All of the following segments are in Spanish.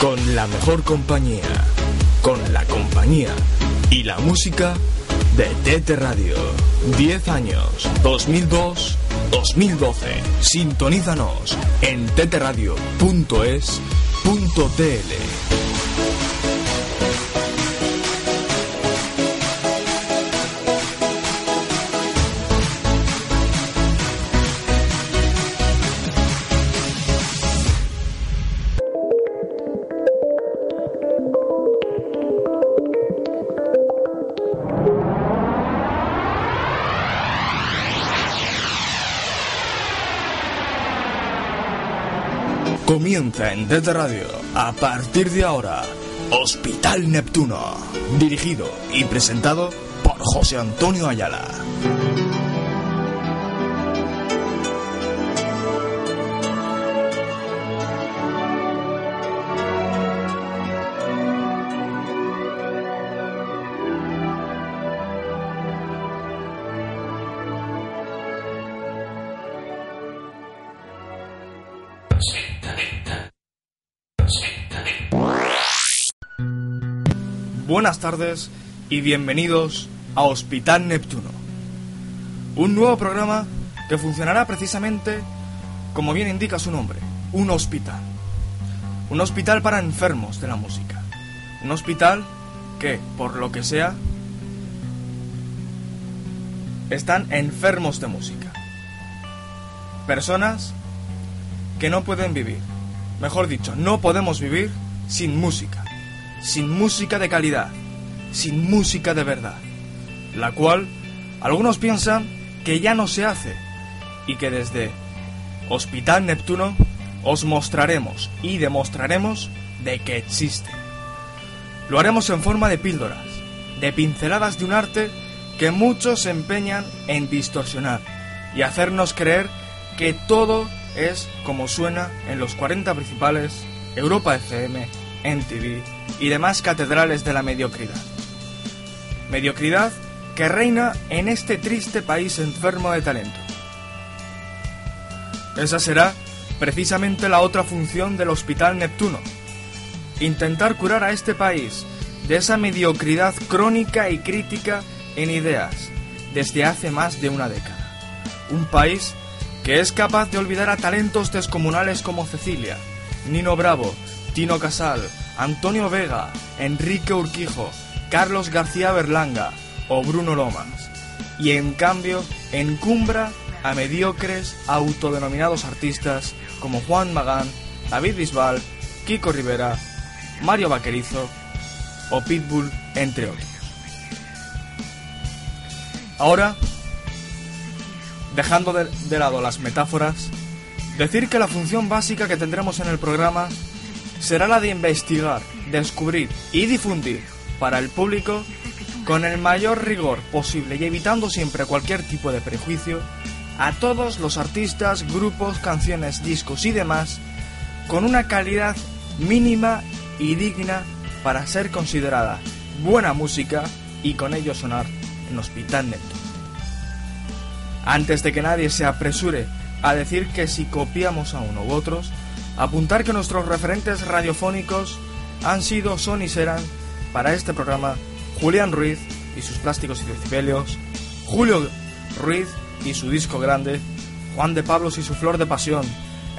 con la mejor compañía, con la compañía y la música de Tete Radio. 10 años, 2002, 2012. Sintonízanos en teteradio.es.tl. En Tete Radio, a partir de ahora, Hospital Neptuno, dirigido y presentado por José Antonio Ayala. Buenas tardes y bienvenidos a Hospital Neptuno. Un nuevo programa que funcionará precisamente como bien indica su nombre, un hospital. Un hospital para enfermos de la música. Un hospital que, por lo que sea, están enfermos de música. Personas que no pueden vivir. Mejor dicho, no podemos vivir sin música sin música de calidad, sin música de verdad, la cual algunos piensan que ya no se hace y que desde Hospital Neptuno os mostraremos y demostraremos de que existe. Lo haremos en forma de píldoras, de pinceladas de un arte que muchos se empeñan en distorsionar y hacernos creer que todo es como suena en los 40 principales Europa FM, NTV y demás catedrales de la mediocridad. Mediocridad que reina en este triste país enfermo de talento. Esa será precisamente la otra función del Hospital Neptuno. Intentar curar a este país de esa mediocridad crónica y crítica en ideas desde hace más de una década. Un país que es capaz de olvidar a talentos descomunales como Cecilia, Nino Bravo, Tino Casal, Antonio Vega, Enrique Urquijo, Carlos García Berlanga o Bruno Lomas. Y en cambio, encumbra a mediocres autodenominados artistas como Juan Magán, David Bisbal, Kiko Rivera, Mario Vaquerizo o Pitbull, entre otros. Ahora, dejando de, de lado las metáforas, decir que la función básica que tendremos en el programa será la de investigar, descubrir y difundir para el público con el mayor rigor posible y evitando siempre cualquier tipo de prejuicio a todos los artistas, grupos, canciones, discos y demás con una calidad mínima y digna para ser considerada buena música y con ello sonar en Hospital Neto. Antes de que nadie se apresure a decir que si copiamos a uno u otros, apuntar que nuestros referentes radiofónicos han sido, son y serán para este programa Julián Ruiz y sus plásticos y decibelios, Julio Ruiz y su disco grande, Juan de Pablos y su flor de pasión,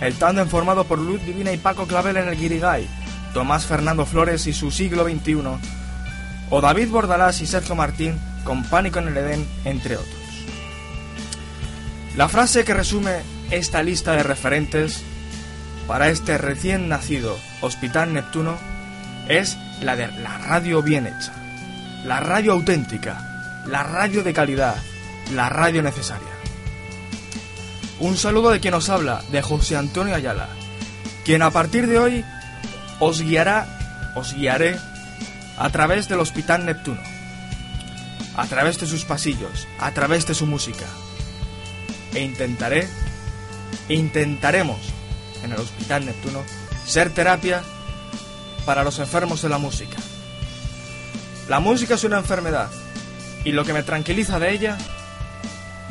el tándem formado por Luz Divina y Paco Clavel en el Guirigay, Tomás Fernando Flores y su siglo XXI, o David Bordalás y Sergio Martín con Pánico en el Edén, entre otros. La frase que resume esta lista de referentes para este recién nacido Hospital Neptuno es la de la radio bien hecha, la radio auténtica, la radio de calidad, la radio necesaria. Un saludo de quien os habla, de José Antonio Ayala, quien a partir de hoy os guiará, os guiaré a través del Hospital Neptuno, a través de sus pasillos, a través de su música. E intentaré, intentaremos en el Hospital Neptuno, ser terapia para los enfermos de la música. La música es una enfermedad y lo que me tranquiliza de ella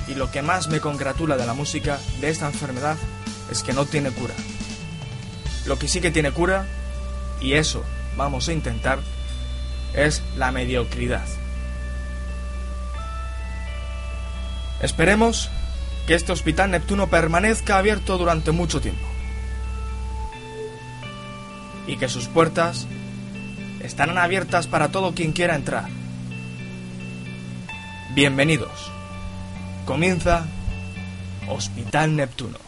y lo que más me congratula de la música de esta enfermedad es que no tiene cura. Lo que sí que tiene cura, y eso vamos a intentar, es la mediocridad. Esperemos que este Hospital Neptuno permanezca abierto durante mucho tiempo y que sus puertas estarán abiertas para todo quien quiera entrar. Bienvenidos. Comienza Hospital Neptuno.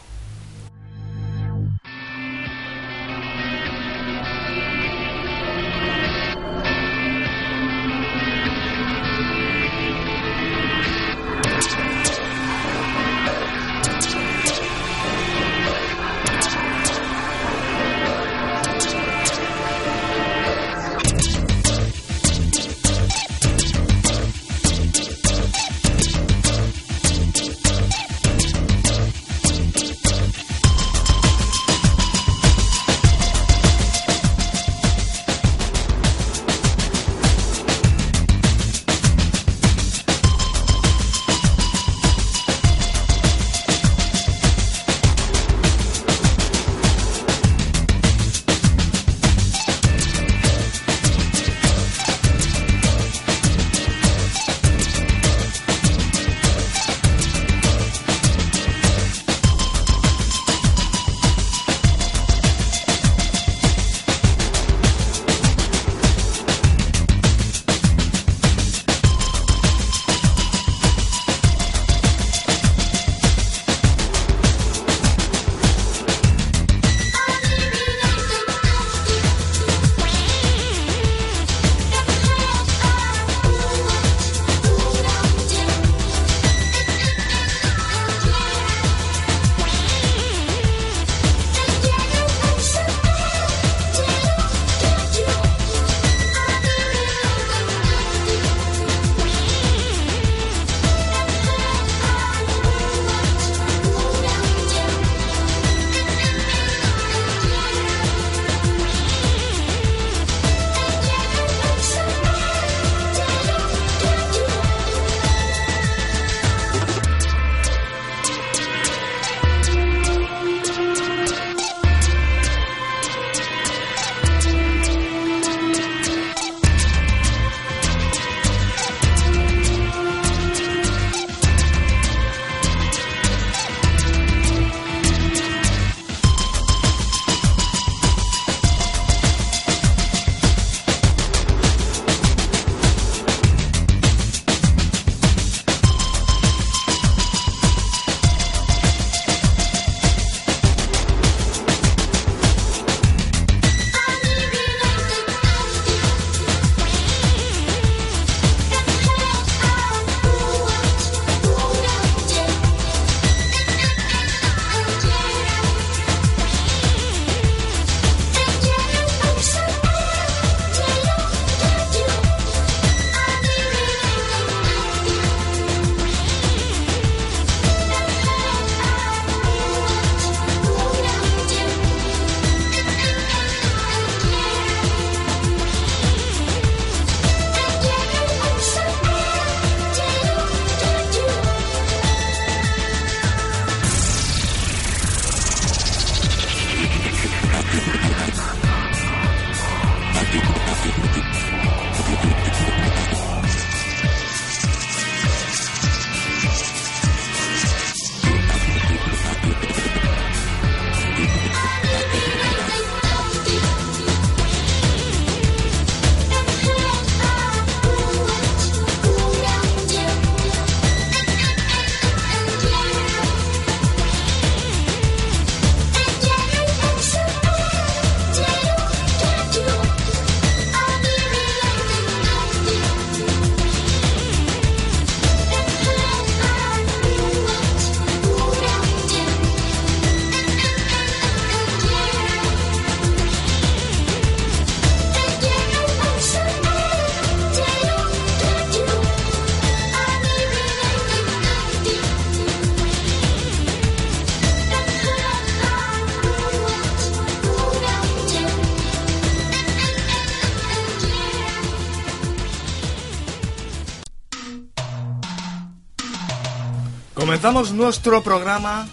Comenzamos nuestro programa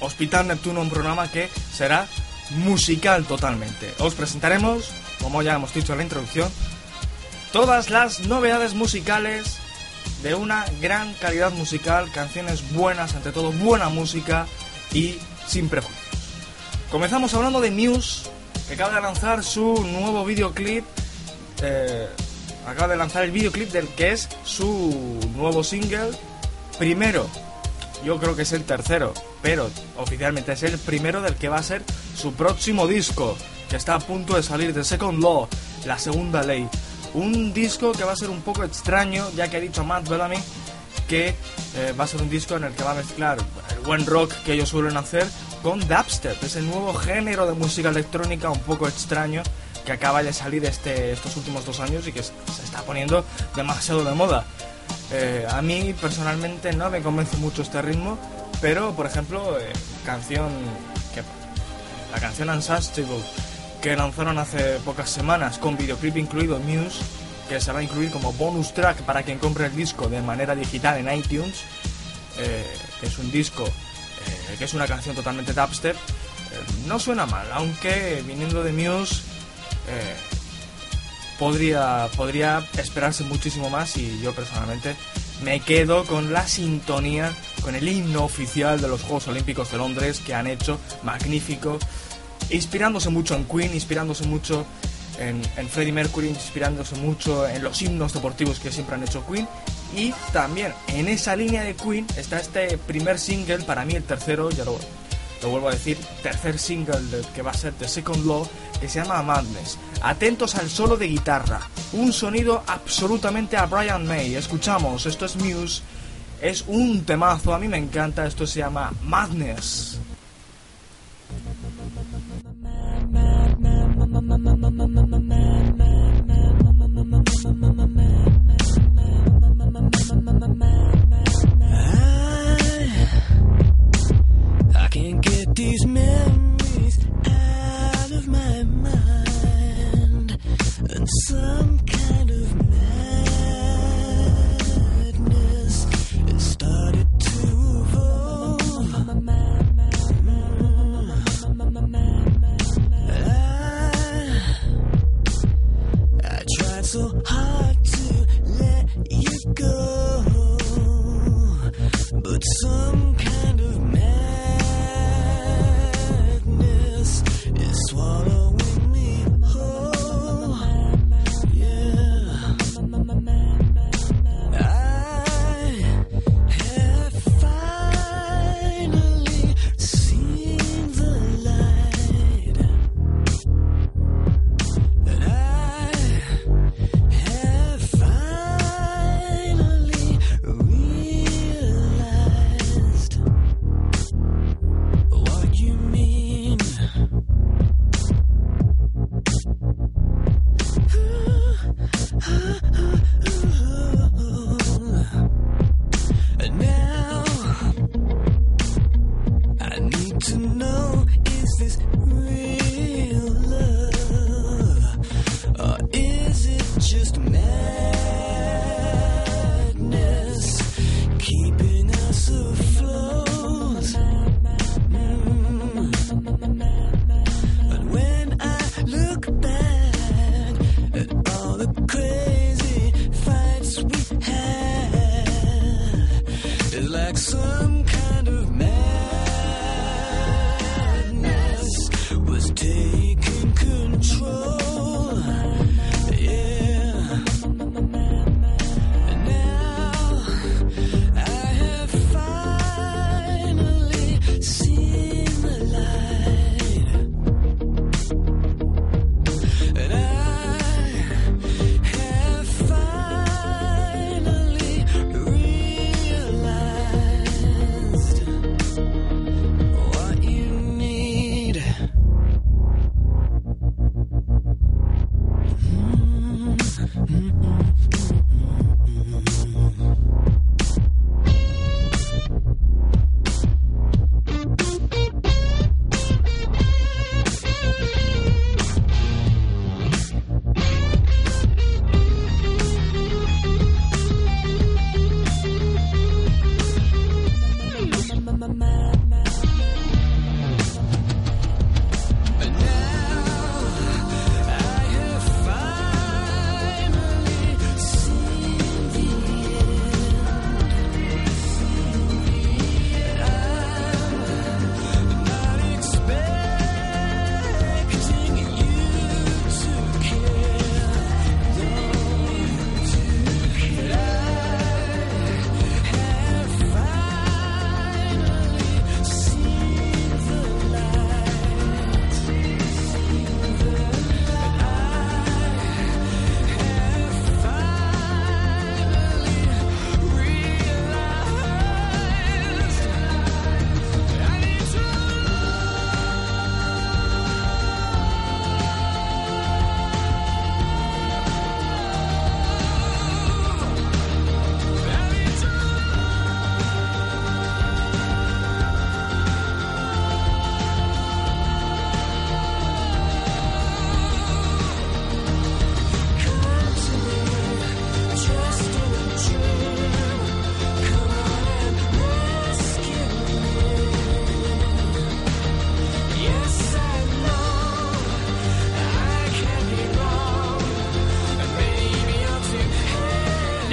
Hospital Neptuno, un programa que será musical totalmente. Os presentaremos, como ya hemos dicho en la introducción, todas las novedades musicales de una gran calidad musical, canciones buenas, ante todo buena música y sin prejuicios. Comenzamos hablando de Muse, que acaba de lanzar su nuevo videoclip. Eh, acaba de lanzar el videoclip del que es su nuevo single. Primero, yo creo que es el tercero, pero oficialmente es el primero del que va a ser su próximo disco, que está a punto de salir de Second Law, la segunda ley. Un disco que va a ser un poco extraño, ya que ha dicho Matt Bellamy que eh, va a ser un disco en el que va a mezclar el buen rock que ellos suelen hacer con dubstep, ese nuevo género de música electrónica un poco extraño que acaba de salir este, estos últimos dos años y que se está poniendo demasiado de moda. Eh, a mí personalmente no me convence mucho este ritmo, pero por ejemplo, eh, canción la canción Unsustainable que lanzaron hace pocas semanas con videoclip incluido Muse, que se va a incluir como bonus track para quien compre el disco de manera digital en iTunes, eh, que es un disco que es una canción totalmente dubstep, no suena mal, aunque viniendo de Muse podría, podría esperarse muchísimo más y yo personalmente me quedo con la sintonía, con el himno oficial de los Juegos Olímpicos de Londres que han hecho, magnífico, inspirándose mucho en Queen, inspirándose mucho en, en Freddie Mercury, inspirándose mucho en los himnos deportivos que siempre han hecho Queen. Y también en esa línea de Queen está este primer single, para mí el tercero, ya lo, lo vuelvo a decir, tercer single que va a ser The Second Law, que se llama Madness. Atentos al solo de guitarra, un sonido absolutamente a Brian May. Escuchamos, esto es Muse, es un temazo, a mí me encanta, esto se llama Madness.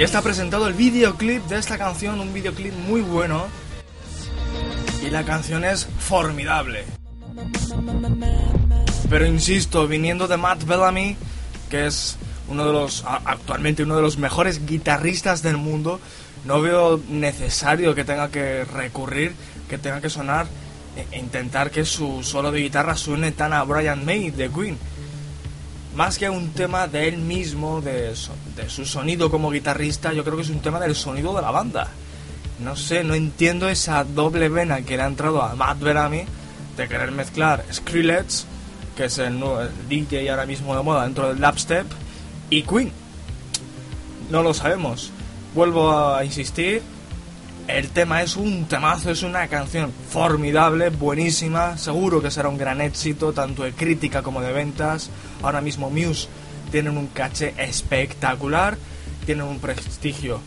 Ya está presentado el videoclip de esta canción, un videoclip muy bueno. Y la canción es formidable. Pero insisto, viniendo de Matt Bellamy, que es uno de los actualmente uno de los mejores guitarristas del mundo, no veo necesario que tenga que recurrir, que tenga que sonar e intentar que su solo de guitarra suene tan a Brian May de Queen. Más que un tema de él mismo, de, su sonido como guitarrista, yo creo que es un tema del sonido de la banda. No sé, no entiendo esa doble vena que le ha entrado a Matt Bellamy de querer mezclar Skrillex, que es el, el DJ ahora mismo de moda dentro del dubstep, y Queen. No lo sabemos. Vuelvo a insistir, el tema es un temazo, es una canción formidable, buenísima, seguro que será un gran éxito, tanto de crítica como de ventas. Ahora mismo Muse tienen un caché espectacular, tienen un prestigio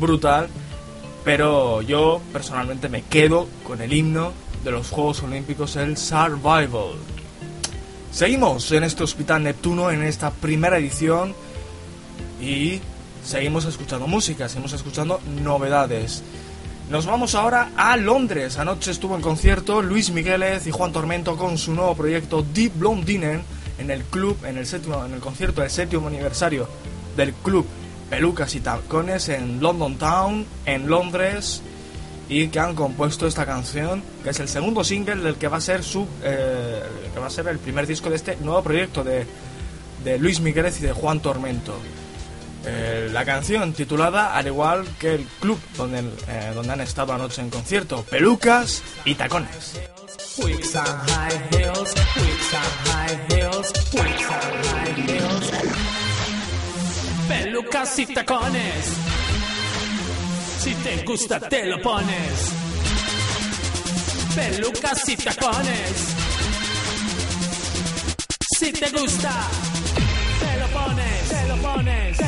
brutal, pero yo personalmente me quedo con el himno de los Juegos Olímpicos, el Survival. Seguimos en este Hospital Neptuno, en esta primera edición, y seguimos escuchando música, seguimos escuchando novedades. Nos vamos ahora a Londres. Anoche estuvo en concierto Luis Migueles y Juan Tormento con su nuevo proyecto Deep Blondinen en el club, en el séptimo, en el concierto del séptimo aniversario del club Pelucas y Tacones en London Town, en Londres, y que han compuesto esta canción, que es el segundo single del que va a ser su, eh, que va a ser el primer disco de este nuevo proyecto de, de Luis Migueles y de Juan Tormento. Eh, la canción titulada al igual que el club donde, eh, donde han estado anoche en concierto, Pelucas y Tacones. Pelucas y tacones. Si te gusta te lo pones. Pelucas y tacones. Si te gusta te lo pones, te lo pones,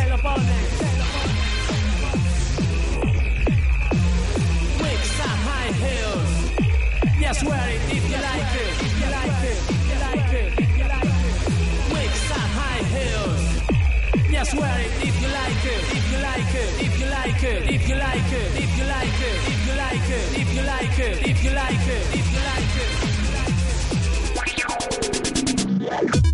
like it, if you like it.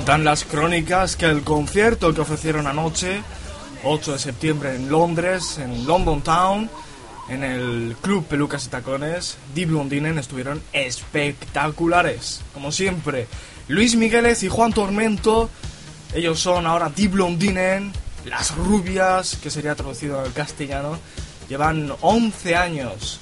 Cuentan las crónicas que el concierto que ofrecieron anoche, 8 de septiembre en Londres, en London Town, en el Club Pelucas y Tacones, Deep Blondinen estuvieron espectaculares. Como siempre, Luis Migueles y Juan Tormento, ellos son ahora Deep Blondinen, las rubias, que sería traducido al castellano, llevan 11 años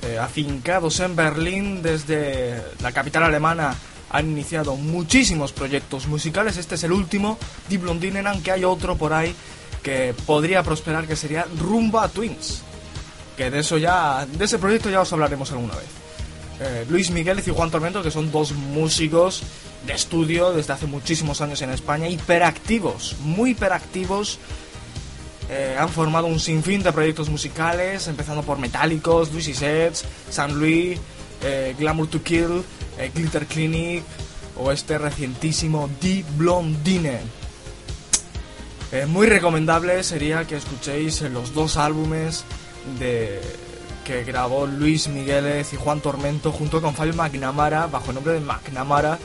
eh, afincados en Berlín desde la capital alemana han iniciado muchísimos proyectos musicales. Este es el último, Deep Blondinen, aunque hay otro por ahí que podría prosperar, que sería Rumba Twins. Que de eso ya, de ese proyecto ya os hablaremos alguna vez. Eh, Luis Miguel y Juan Tormento, que son dos músicos de estudio desde hace muchísimos años en España, hiperactivos, muy hiperactivos. Eh, han formado un sinfín de proyectos musicales, empezando por Metálicos, Luis Sets, San Luis, eh, Glamour to Kill, Glitter Clinic o este recientísimo The Blondine. Eh, muy recomendable sería que escuchéis los dos álbumes de que grabó Luis Migueles y Juan Tormento junto con Fabio McNamara bajo el nombre de McNamara,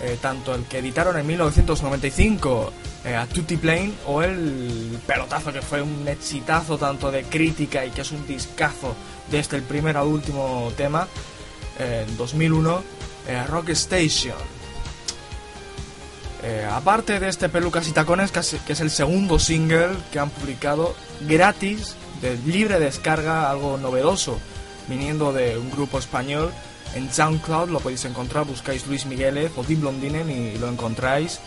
eh, tanto el que editaron en 1995 eh, a Tutti Plane o el pelotazo que fue un exitazo tanto de crítica y que es un discazo desde el primer al último tema en 2001 eh, Rock Station eh, aparte de este Pelucas y Tacones, que es, el segundo single que han publicado gratis, de libre descarga, algo novedoso, viniendo de un grupo español. En SoundCloud lo podéis encontrar, buscáis Luis Migueles o Deep Blondinen y lo encontráis.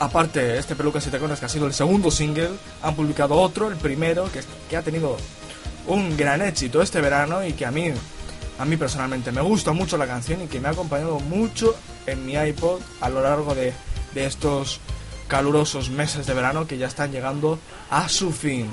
Aparte, este Pelucas y Tacones, que ha sido el segundo single, han publicado otro, el primero, que, que ha tenido un gran éxito este verano y que a mí, a mí personalmente me gusta mucho la canción y que me ha acompañado mucho en mi iPod a lo largo de, de estos calurosos meses de verano que ya están llegando a su fin.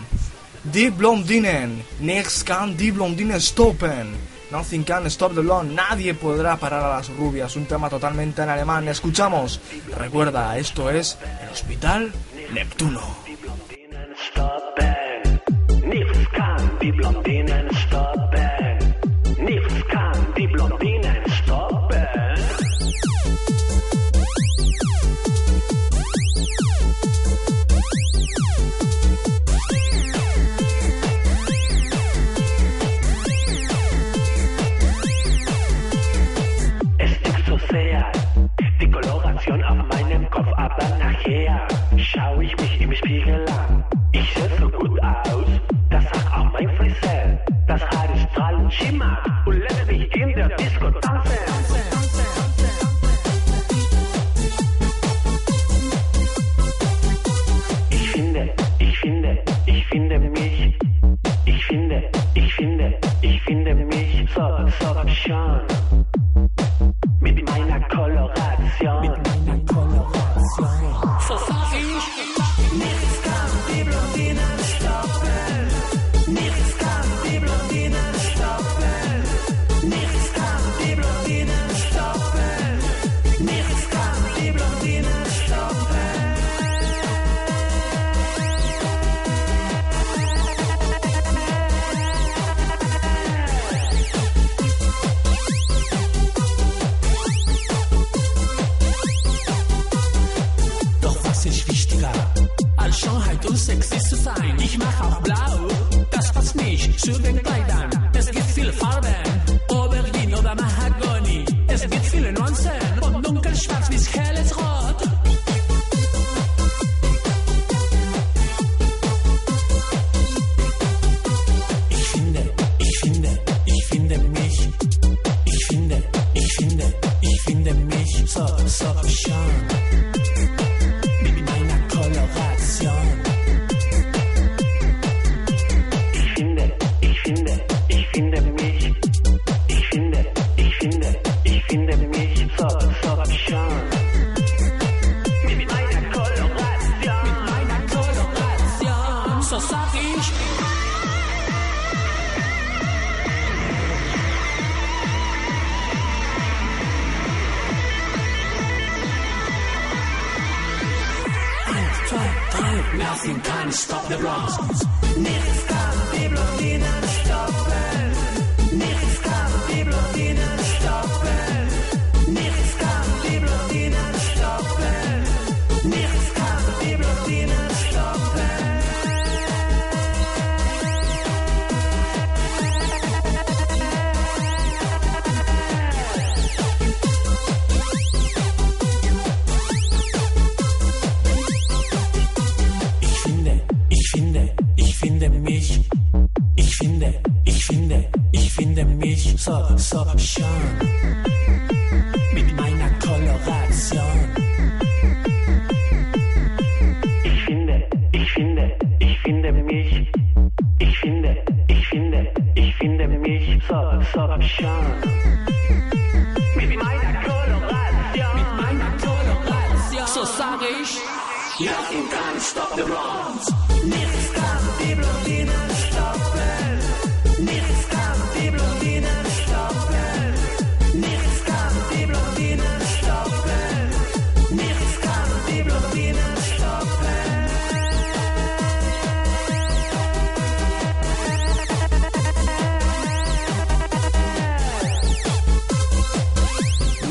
Die Blondinen, nichts kann die Blondinen stoppen. Nothing can stop the blonde. Nadie podrá parar a las rubias. Un tema totalmente en alemán. Escuchamos. Recuerda, esto es el Hospital Neptuno. Nichts kann die Blondinen concern.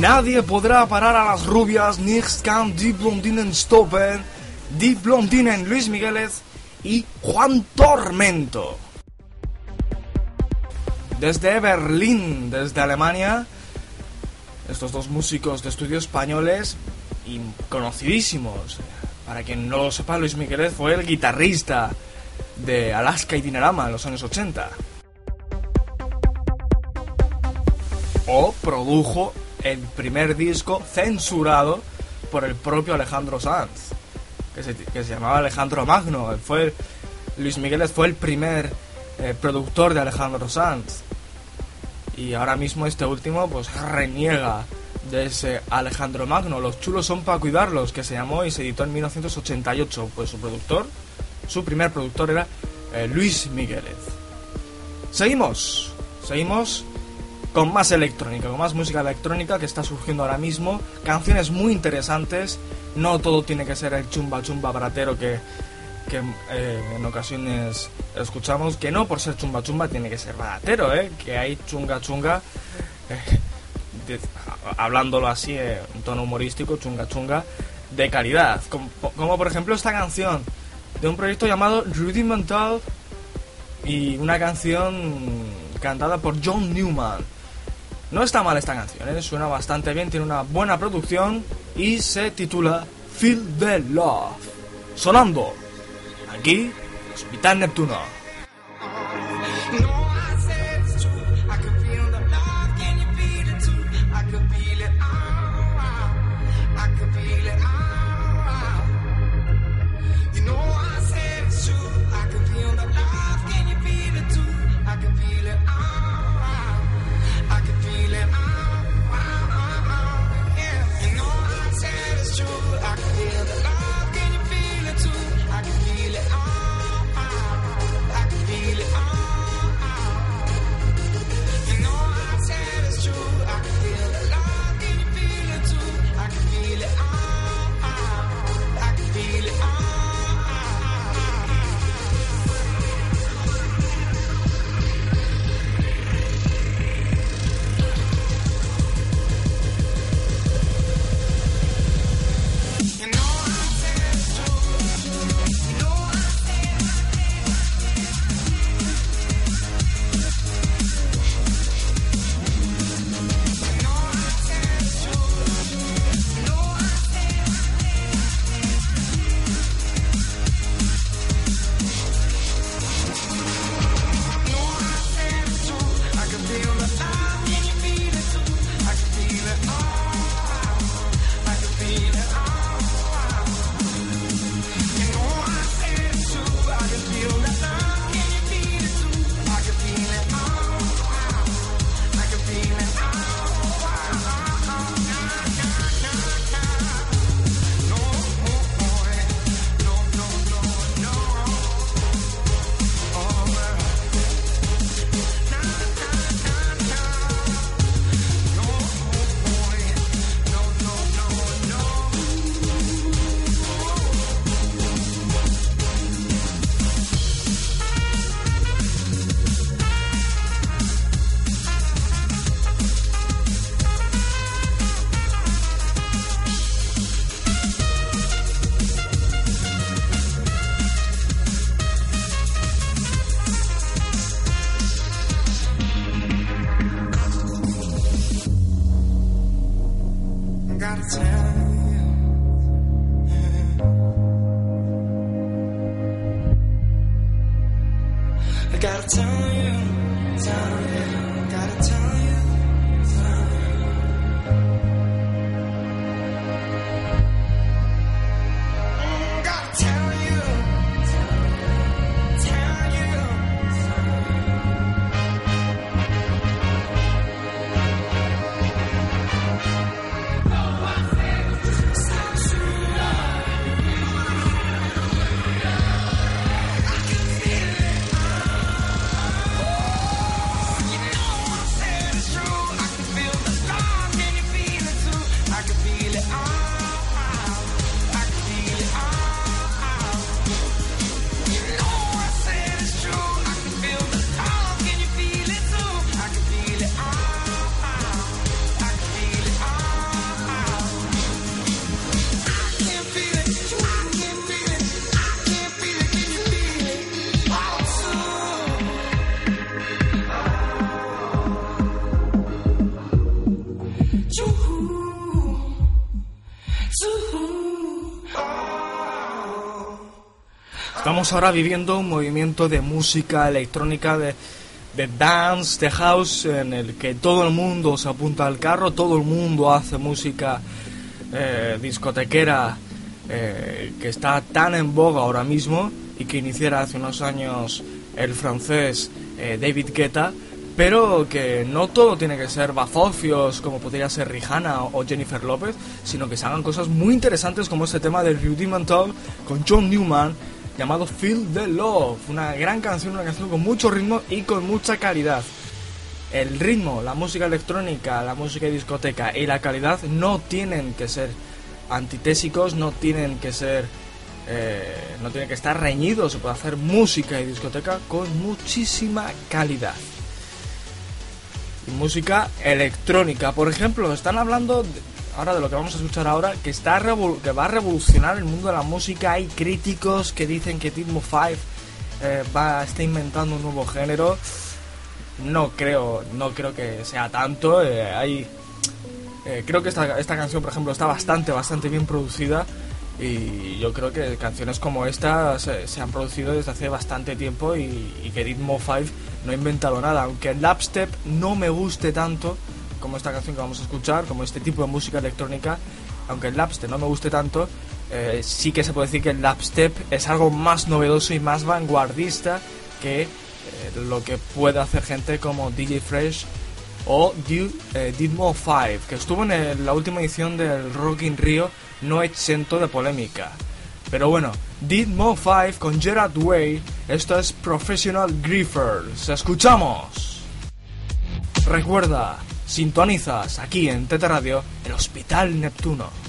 Nadie podrá parar a las rubias, nichts kann die Blondinen stoppen. Die Blondinen Luis Migueles y Juan Tormento. Desde Berlín, desde Alemania, estos dos músicos de estudio españoles y conocidísimos. Para quien no lo sepa, Luis Migueles fue el guitarrista de Alaska y Dinarama en los años 80. o produjo el primer disco censurado por el propio Alejandro Sanz, que se, llamaba Alejandro Magno. Fue, Luis Miguel fue el primer eh, productor de Alejandro Sanz. Y ahora mismo este último pues reniega de ese Alejandro Magno. Los chulos son para cuidarlos, que se llamó y se editó en 1988. Pues su productor, su primer productor era eh, Luis Migueles. Seguimos, seguimos con más electrónica, con más música electrónica que está surgiendo ahora mismo, canciones muy interesantes, no todo tiene que ser el chumba chumba bratero que, eh, en ocasiones escuchamos, que no por ser chumba chumba tiene que ser baratero, ¿eh? que hay chunga chunga, eh, hablándolo así eh, en tono humorístico, chunga chunga, de calidad, como, como por ejemplo esta canción de un proyecto llamado Rudimental y una canción cantada por John Newman. No está mal esta canción, ¿eh? suena bastante bien, tiene una buena producción y se titula Feel the Love. Sonando aquí, Hospital Neptuno. Estamos ahora viviendo un movimiento de música electrónica, de, de dance, de house, en el que todo el mundo se apunta al carro, todo el mundo hace música eh, discotequera eh, que está tan en boga ahora mismo y que iniciara hace unos años el francés eh, David Guetta, pero que no todo tiene que ser bazofios como podría ser Rihanna o Jennifer López, sino que se hagan cosas muy interesantes como este tema de Rudimental con John Newman llamado Feel the Love, una gran canción, una canción con mucho ritmo y con mucha calidad. El ritmo, la música electrónica, la música de discoteca y la calidad no tienen que ser antitésicos, no tienen que ser eh, no tienen que estar reñidos, se puede hacer música y discoteca con muchísima calidad. Y música electrónica, por ejemplo, están hablando de- ahora de lo que vamos a escuchar ahora, que, está que va a revolucionar el mundo de la música. Hay críticos que dicen que Titmo 5 eh, va, está inventando un nuevo género. No creo, no creo que sea tanto. eh, hay, eh, creo que esta, esta canción, por ejemplo, está bastante, bastante bien producida. Y yo creo que canciones como esta se, han producido desde hace bastante tiempo y, que Ditmo 5 no ha inventado nada. Aunque el dubstep no me guste tanto como esta canción que vamos a escuchar, como este tipo de música electrónica, aunque el dubstep no me guste tanto, eh, sí que se puede decir que el dubstep es algo más novedoso y más vanguardista que eh, lo que puede hacer gente como DJ Fresh o Du- eh, Ditmo 5, que estuvo en la última edición del Rock in Rio, no exento de polémica. Pero bueno, Ditmo 5 con Gerard Way, esto es Professional Griefers. ¡Escuchamos! Recuerda, sintonizas aquí en Tete Radio, el Hospital Neptuno.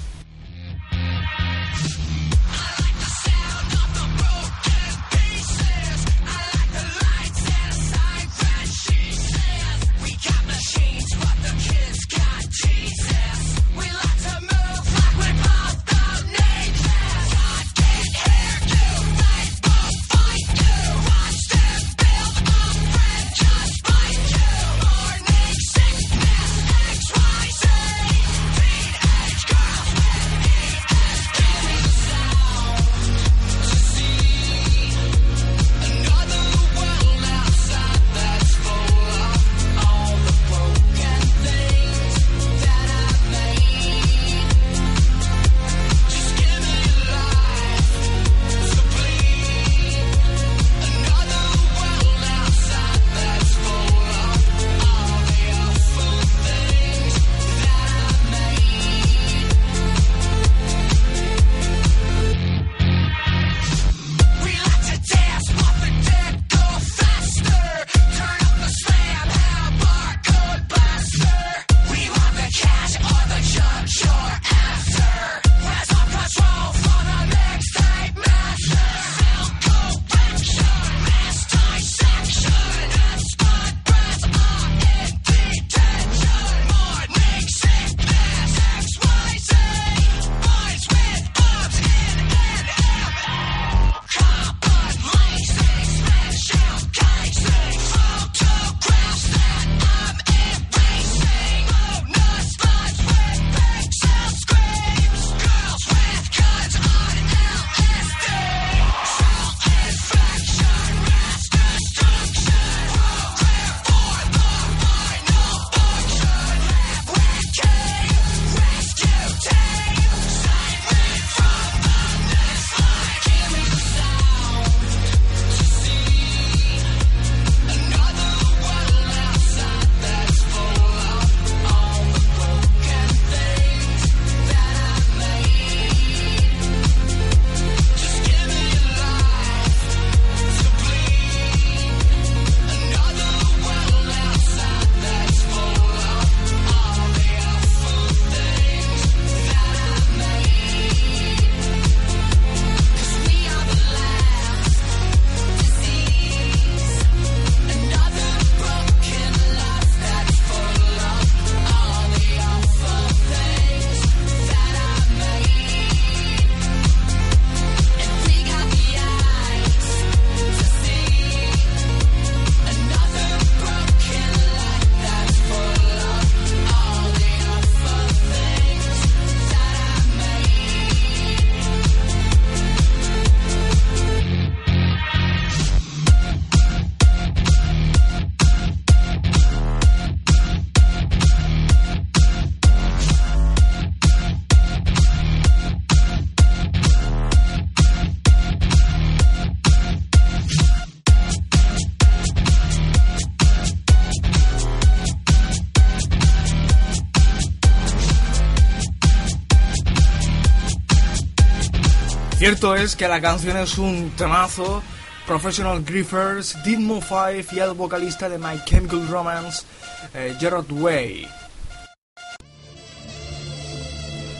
Cierto es que la canción es un temazo. Professional Griffers, Didmo 5 y el vocalista de My Chemical Romance, eh, Gerard Way.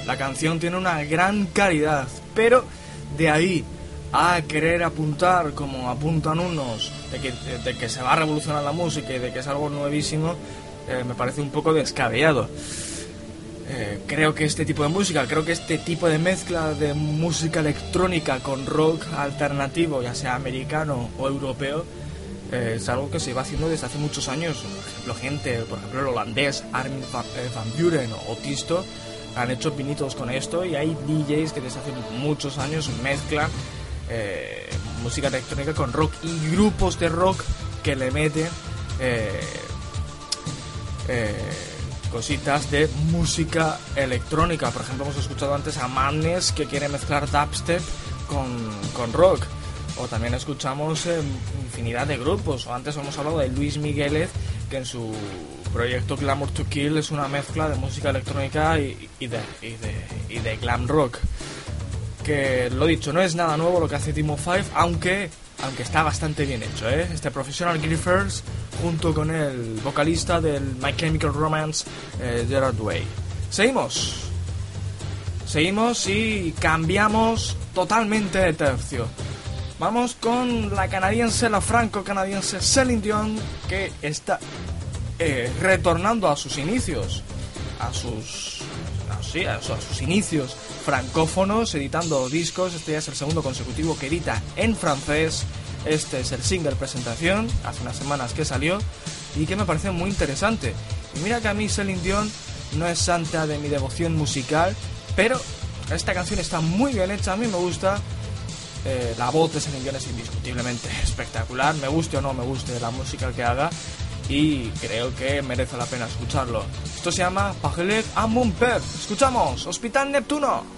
La canción tiene una gran calidad, pero de ahí a querer apuntar, como apuntan unos, de que, de que se va a revolucionar la música y de que es algo nuevísimo, eh, me parece un poco descabellado. Eh, creo que este tipo de música, creo que este tipo de mezcla de música electrónica con rock alternativo, ya sea americano o europeo, eh, es algo que se va haciendo desde hace muchos años. Por ejemplo, gente, por ejemplo, el holandés Armin van, eh, Buren o Tisto han hecho pinitos con esto y hay DJs que desde hace muchos años mezclan música electrónica con rock y grupos de rock que le meten cositas de música electrónica. Por ejemplo, hemos escuchado antes a Madness que quiere mezclar dubstep con, con rock. O también escuchamos eh, infinidad de grupos. O antes hemos hablado de Luis Migueles, que en su proyecto Glamour to Kill es una mezcla de música electrónica y, de, y, de, y de glam rock. Que lo dicho, no es nada nuevo lo que hace Timo 5, aunque, aunque está bastante bien hecho. ¿eh? Este Professional Griffers junto con el vocalista del My Chemical Romance, eh, Gerard Way. Seguimos. Seguimos y cambiamos totalmente de tercio. Vamos con la canadiense, la franco-canadiense Celine Dion, que está eh, retornando a sus inicios, a sus, sí, a sus inicios francófonos, editando discos. Este ya es el segundo consecutivo que edita en francés. Este es el single presentación, hace unas semanas que salió y que me parece muy interesante. Mira que a mí Celine Dion no es santa de mi devoción musical, pero esta canción está muy bien hecha, a mí me gusta. Eh, la voz de Celine Dion es indiscutiblemente espectacular, me guste o no me guste la música que haga y creo que merece la pena escucharlo. Esto se llama mon père. Escuchamos, Hospital Neptuno.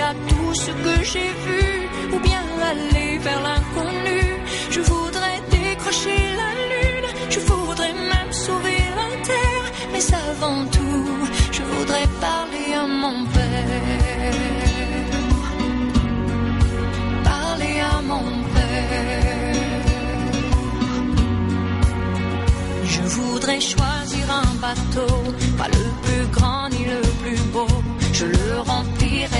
à tout ce que j'ai vu ou bien aller vers l'inconnu. Je voudrais décrocher la lune, je voudrais même sauver la terre, mais avant tout, je voudrais parler à mon père. Parler à mon père. Je voudrais choisir un bateau, pas le plus grand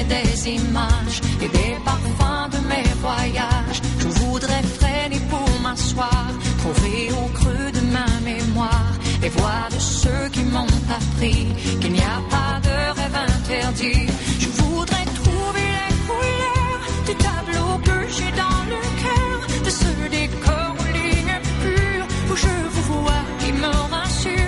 des images et des parfums de mes voyages. Je voudrais freiner pour m'asseoir, trouver au creux de ma mémoire et voir de ceux qui m'ont appris qu'il n'y a pas de rêve interdit. Je voudrais trouver les couleurs du tableau que j'ai dans le cœur, de ce décor aux lignes pures où je vous vois qui me rassure.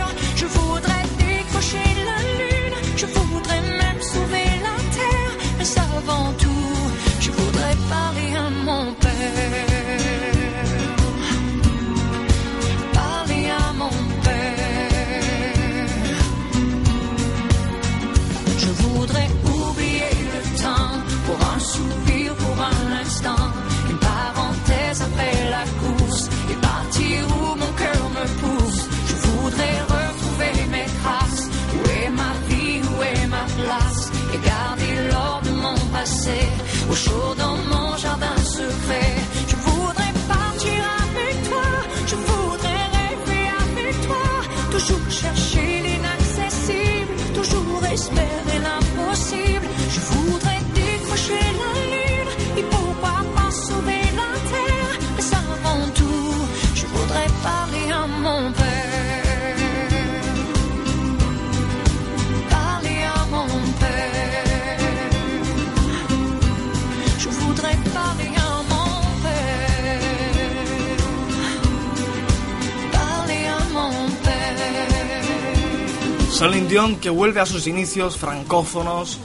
Celine Dion que vuelve a sus inicios francófonos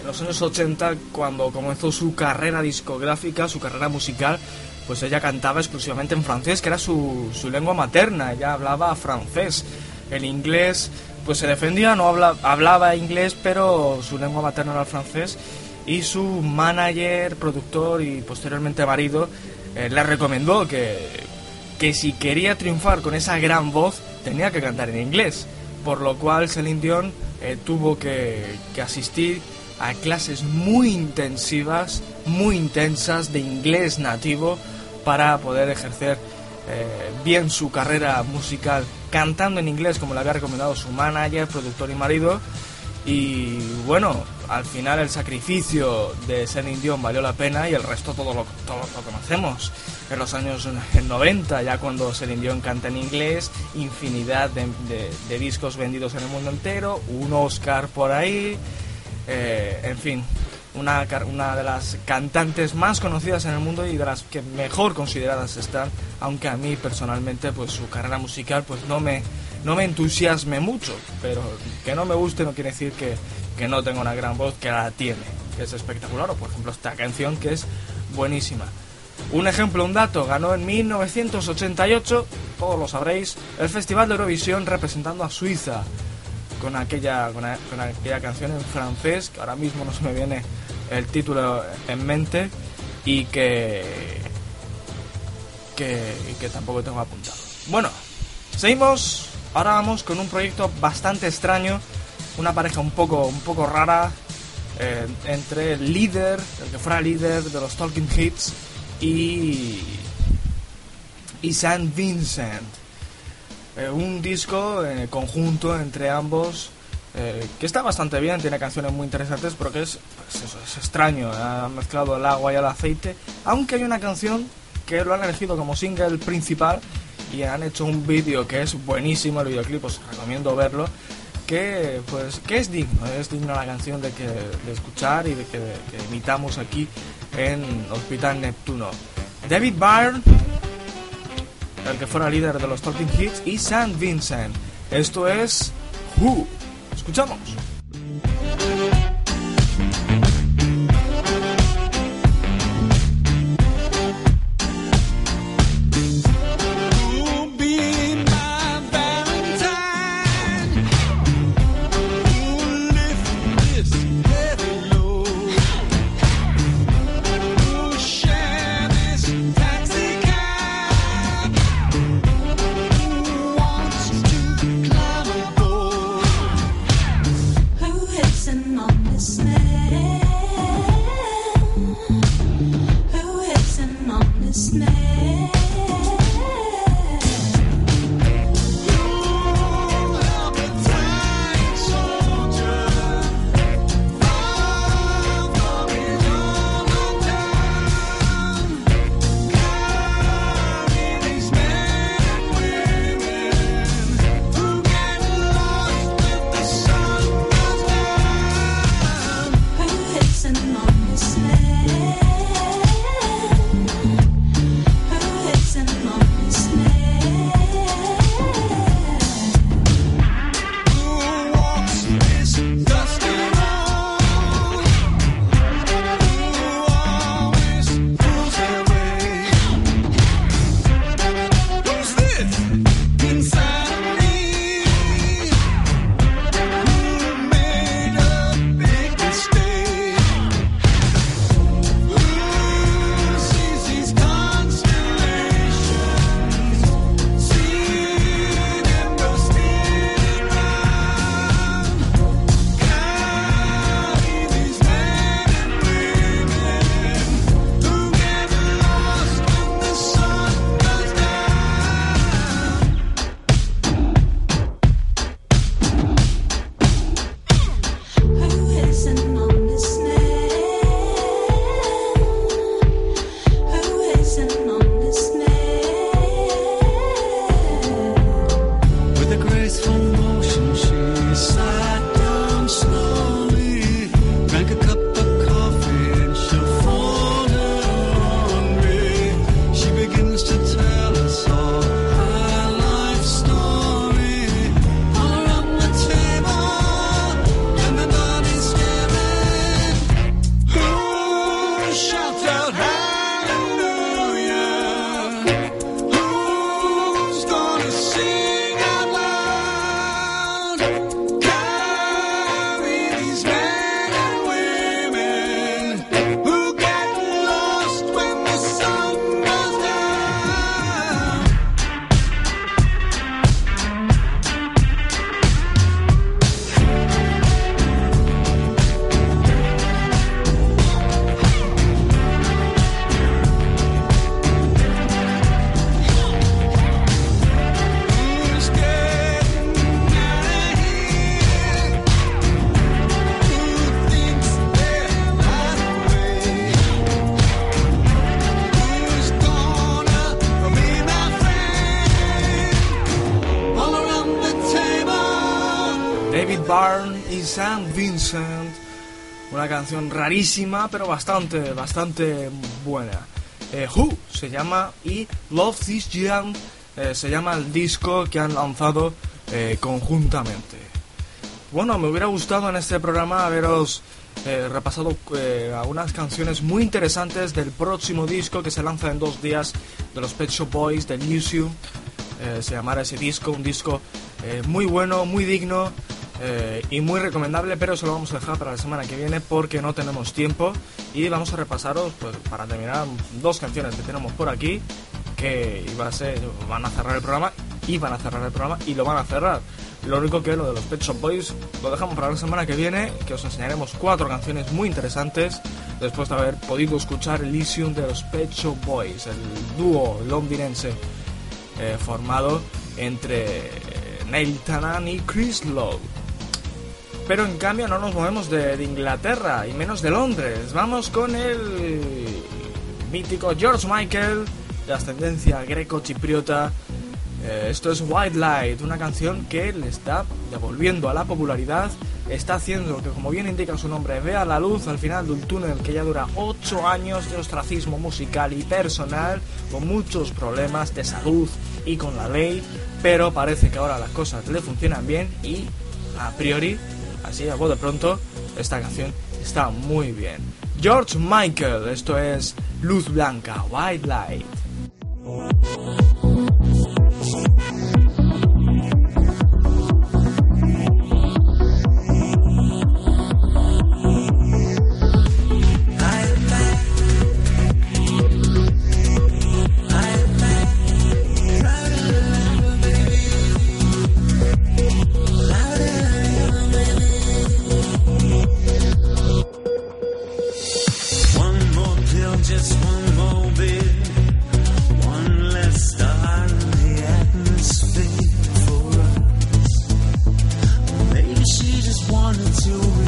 en los años 80 cuando comenzó su carrera discográfica, su carrera musical pues ella cantaba exclusivamente en francés, que era su, lengua materna, ella hablaba francés. El inglés, pues se defendía, no habla, hablaba inglés, pero su lengua materna era el francés. Y su manager, productor y posteriormente marido eh, le recomendó que, que si quería triunfar con esa gran voz, tenía que cantar en inglés. Por lo cual Celine Dion eh, tuvo que, asistir a clases muy intensivas, muy intensas de inglés nativo para poder ejercer eh, bien su carrera musical cantando en inglés como le había recomendado su manager, productor y marido. Y bueno, al final el sacrificio de Celine Dion valió la pena y el resto todo lo, todo lo conocemos. En los años 90, ya cuando Celine Dion canta en inglés, infinidad de, de- discos vendidos en el mundo entero, un Oscar por ahí, eh, en fin, una, una de las cantantes más conocidas en el mundo y de las que mejor consideradas están, aunque a mí personalmente pues su carrera musical pues no me, no me entusiasme mucho, pero que no me guste no quiere decir que, que no tenga una gran voz, que la tiene, que es espectacular, o por ejemplo esta canción que es buenísima. Un ejemplo, un dato, ganó en 1988, todos lo sabréis, el Festival de Eurovisión representando a Suiza con aquella, con, aquella canción en francés, que ahora mismo no se me viene el título en mente, y que, que, y que tampoco tengo apuntado. Bueno, seguimos, ahora vamos con un proyecto bastante extraño, una pareja un poco, un poco rara, eh, entre el líder, el que fuera líder de los Talking Hits, y, y San Vincent. Eh, un disco eh, conjunto entre ambos eh, que está bastante bien, tiene canciones muy interesantes, pero que es, pues eso, es extraño. Ha mezclado el agua y el aceite, aunque hay una canción que lo han elegido como single principal y han hecho un vídeo que es buenísimo, el videoclip, os recomiendo verlo. Que, pues, que es digno, es digna la canción de, que, de escuchar y de que, que imitamos aquí en Hospital Neptuno. David Byrne el que fuera líder de los Talking Hits, y San Vincent. Esto es Who. Escuchamos. Canción rarísima, pero bastante, bastante buena. Eh, Who se llama y Love This Young eh, se llama el disco que han lanzado eh, conjuntamente. Bueno, me hubiera gustado en este programa haberos eh, repasado eh, algunas canciones muy interesantes del próximo disco que se lanza en dos días de los Pet Shop Boys, de Museum. Eh, se llamará ese disco, un disco muy bueno, muy digno eh, y muy recomendable, pero eso lo vamos a dejar para la semana que viene porque no tenemos tiempo y vamos a repasaros, pues, para terminar, dos canciones que tenemos por aquí que iba a ser, van a cerrar el programa, iban a cerrar el programa y lo van a cerrar. Lo único que lo de los Pet Shop Boys lo dejamos para la semana que viene, que os enseñaremos cuatro canciones muy interesantes después de haber podido escuchar Elysium de los Pet Shop Boys, el dúo londinense eh, formado entre eh, Neil Tennant y Chris Lowe. Pero en cambio no nos movemos de, de Inglaterra y menos de Londres. Vamos con el mítico George Michael de ascendencia greco-chipriota. Eh, esto es White Light, una canción que le está devolviendo a la popularidad. Está haciendo que, como bien indica su nombre, vea la luz al final de un túnel que ya dura 8 años de ostracismo musical y personal, con muchos problemas de salud y con la ley. Pero parece que ahora las cosas le funcionan bien y, a priori, así a de pronto, esta canción está muy bien. George Michael, esto es Luz Blanca, White Light.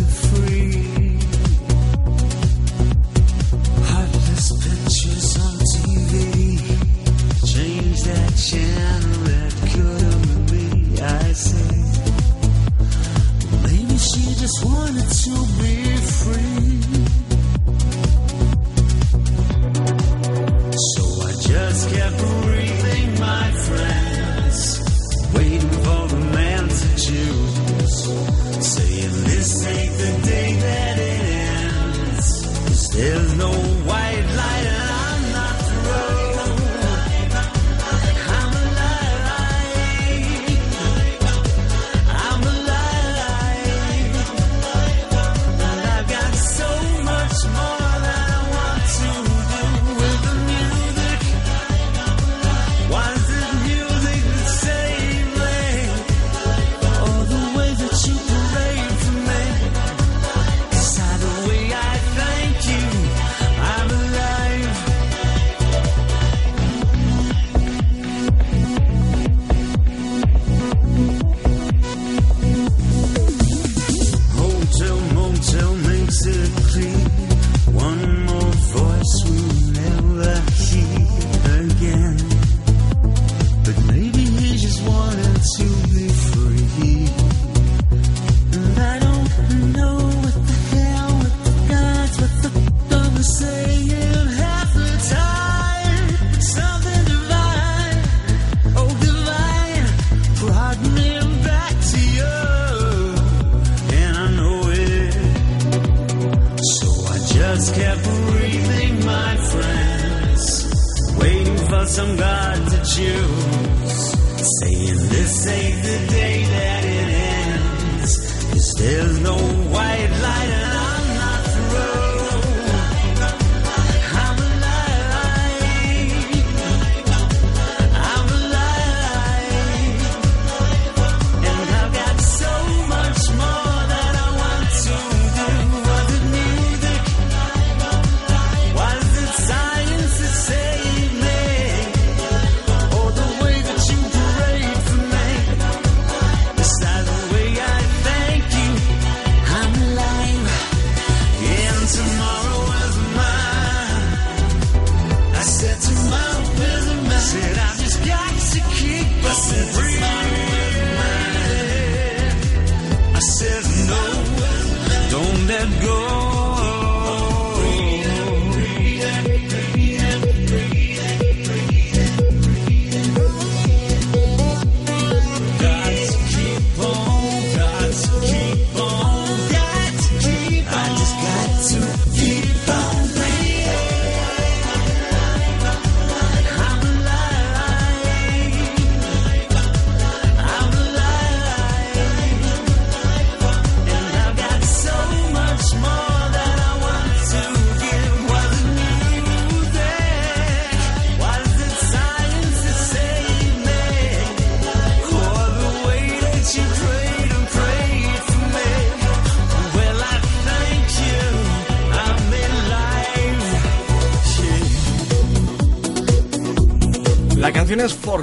Free.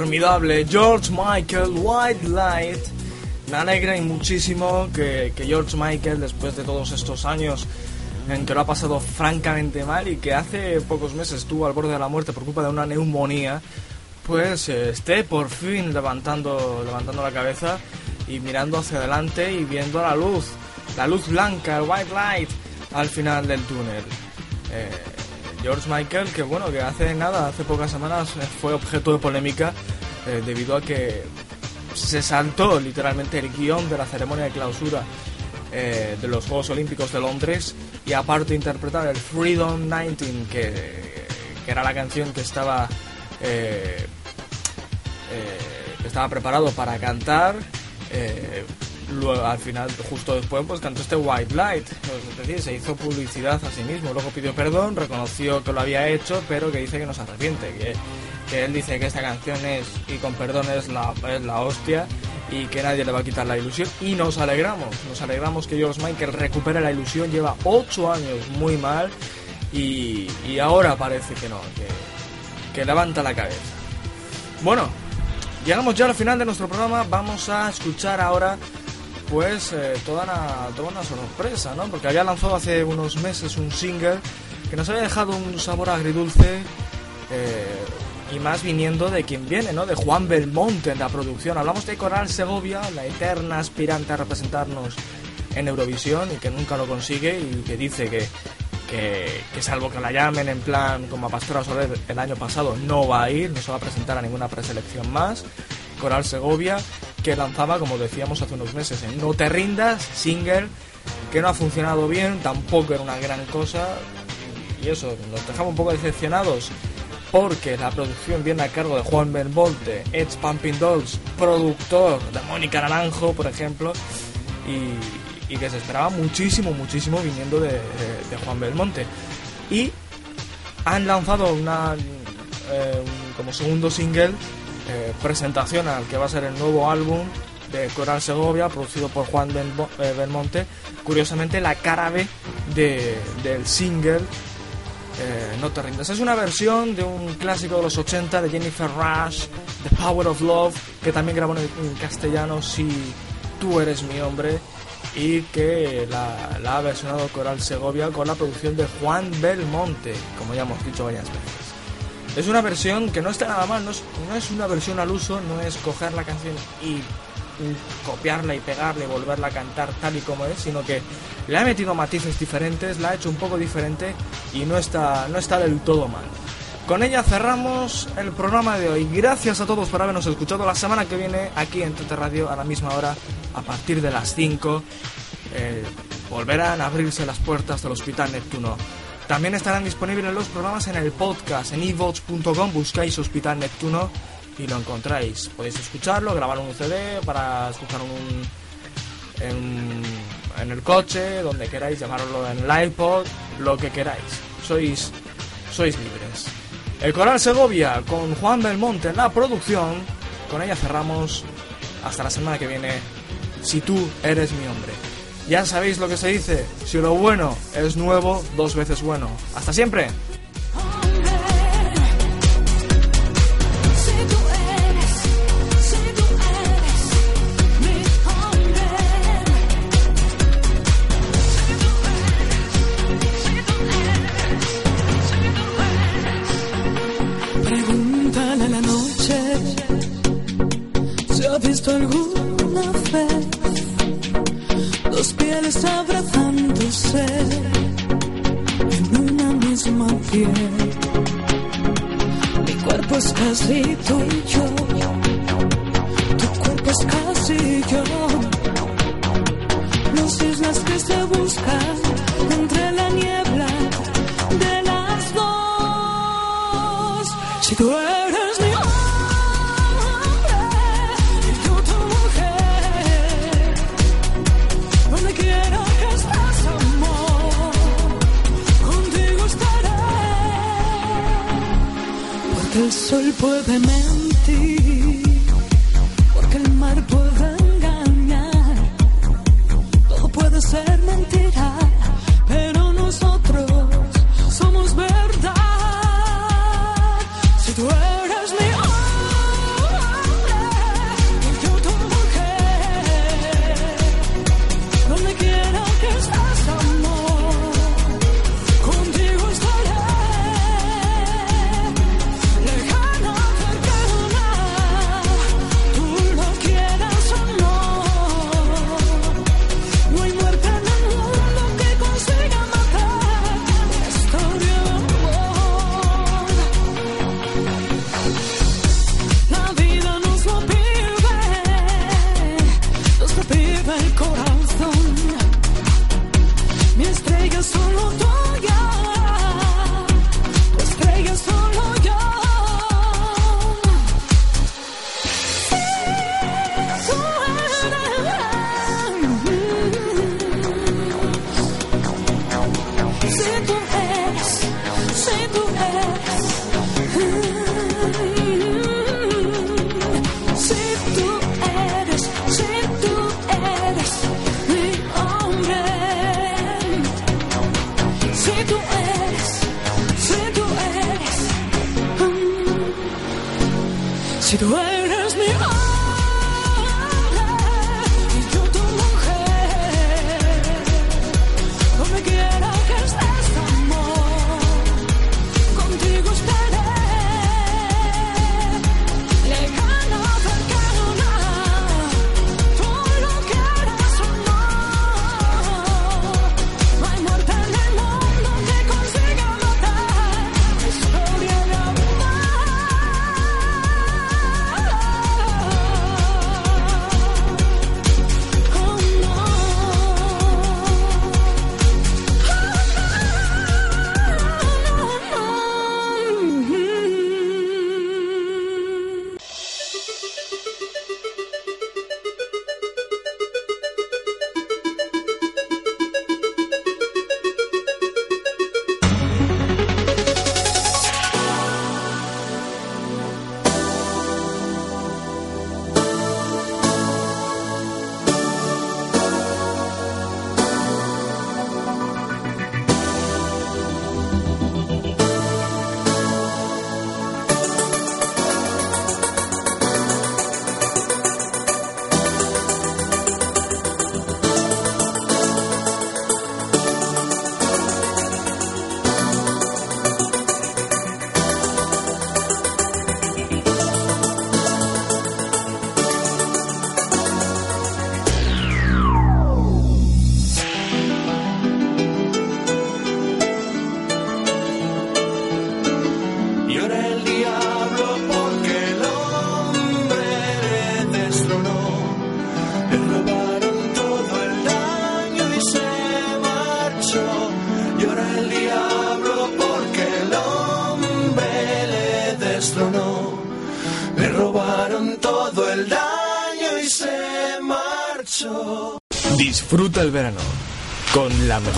Formidable. George Michael, White Light. Me alegra y muchísimo que, George Michael, después de todos estos años en que lo ha pasado francamente mal y que hace pocos meses estuvo al borde de la muerte por culpa de una neumonía, pues eh, esté por fin levantando, levantando la cabeza y mirando hacia adelante y viendo la luz, la luz blanca, el white light al final del túnel. Eh, George Michael, que bueno, que hace nada, hace pocas semanas eh, fue objeto de polémica eh, debido a que se saltó literalmente el guion de la ceremonia de clausura eh, de los Juegos Olímpicos de Londres y aparte interpretar el Freedom 19, que, que era la canción que estaba eh, que estaba preparado para cantar. Luego, al final, justo después, pues cantó este White Light. Es decir, se hizo publicidad a sí mismo. Luego pidió perdón, reconoció que lo había hecho, pero que dice que no se arrepiente. Que, que él dice que esta canción es, y con perdón, es la, es la hostia y que nadie le va a quitar la ilusión. Y nos alegramos, nos alegramos que George Michael recupere la ilusión. Lleva 8 años muy mal y, y ahora parece que no, que, que levanta la cabeza. Bueno, llegamos ya al final de nuestro programa. Vamos a escuchar ahora, pues, toda, una, toda una sorpresa, ¿no? Porque había lanzado hace unos meses un single que nos había dejado un sabor agridulce. eh, y más viniendo de quien viene, ¿no? De Juan Belmonte en la producción. Hablamos de Coral Segovia, la eterna aspirante a representarnos en Eurovisión y que nunca lo consigue y que dice que, que, que salvo que la llamen en plan como a Pastora Soler el año pasado, no va a ir, no se va a presentar a ninguna preselección más. Coral Segovia, que lanzaba, como decíamos hace unos meses, en No Te Rindas, single, que no ha funcionado bien, tampoco era una gran cosa, y eso, nos dejaba un poco decepcionados porque la producción viene a cargo de Juan Belmonte, ex Pumping Dolls, productor de Mónica Naranjo, por ejemplo, y, y que se esperaba muchísimo, muchísimo viniendo de, de- de Juan Belmonte. Y han lanzado una eh, como segundo single eh, presentación al que va a ser el nuevo álbum de Coral Segovia producido por Juan eh, Belmonte curiosamente la cara B de- del single eh, No te rindas. Es una versión de un clásico de los 80 de Jennifer Rush, The Power of Love, que también grabó en, en castellano Si tú eres mi hombre, y que la, la ha versionado Coral Segovia con la producción de Juan Belmonte, como ya hemos dicho varias veces. Es una versión que no está nada mal, no es, una versión al uso, no es coger la canción y copiarla y pegarla y volverla a cantar tal y como es, sino que le ha metido matices diferentes, la ha hecho un poco diferente y no está, no está del todo mal. Con ella cerramos el programa de hoy. Gracias a todos por habernos escuchado. La semana que viene, aquí en Tete Radio, a la misma hora, a partir de las 5, eh, volverán a abrirse las puertas del Hospital Neptuno. También estarán disponibles los programas en el podcast, en evox.com, buscáis Hospital Neptuno y lo encontráis. Podéis escucharlo, grabar un CD para escuchar un, en, el coche, donde queráis, llamarlo en el iPod, lo que queráis. Sois, sois libres. El Coral Segovia con Juan Belmonte en la producción. Con ella cerramos. Hasta la semana que viene. Si tú eres mi hombre. Ya sabéis lo que se dice. Si lo bueno es nuevo, dos veces bueno. Hasta siempre. Cuerpo es casi tuyo, tu cuerpo es casi yo. Las islas que se buscan entre la niebla de las dos. Si tú eres sol puede mentir,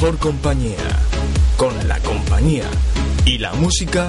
mejor compañía, con la compañía y la música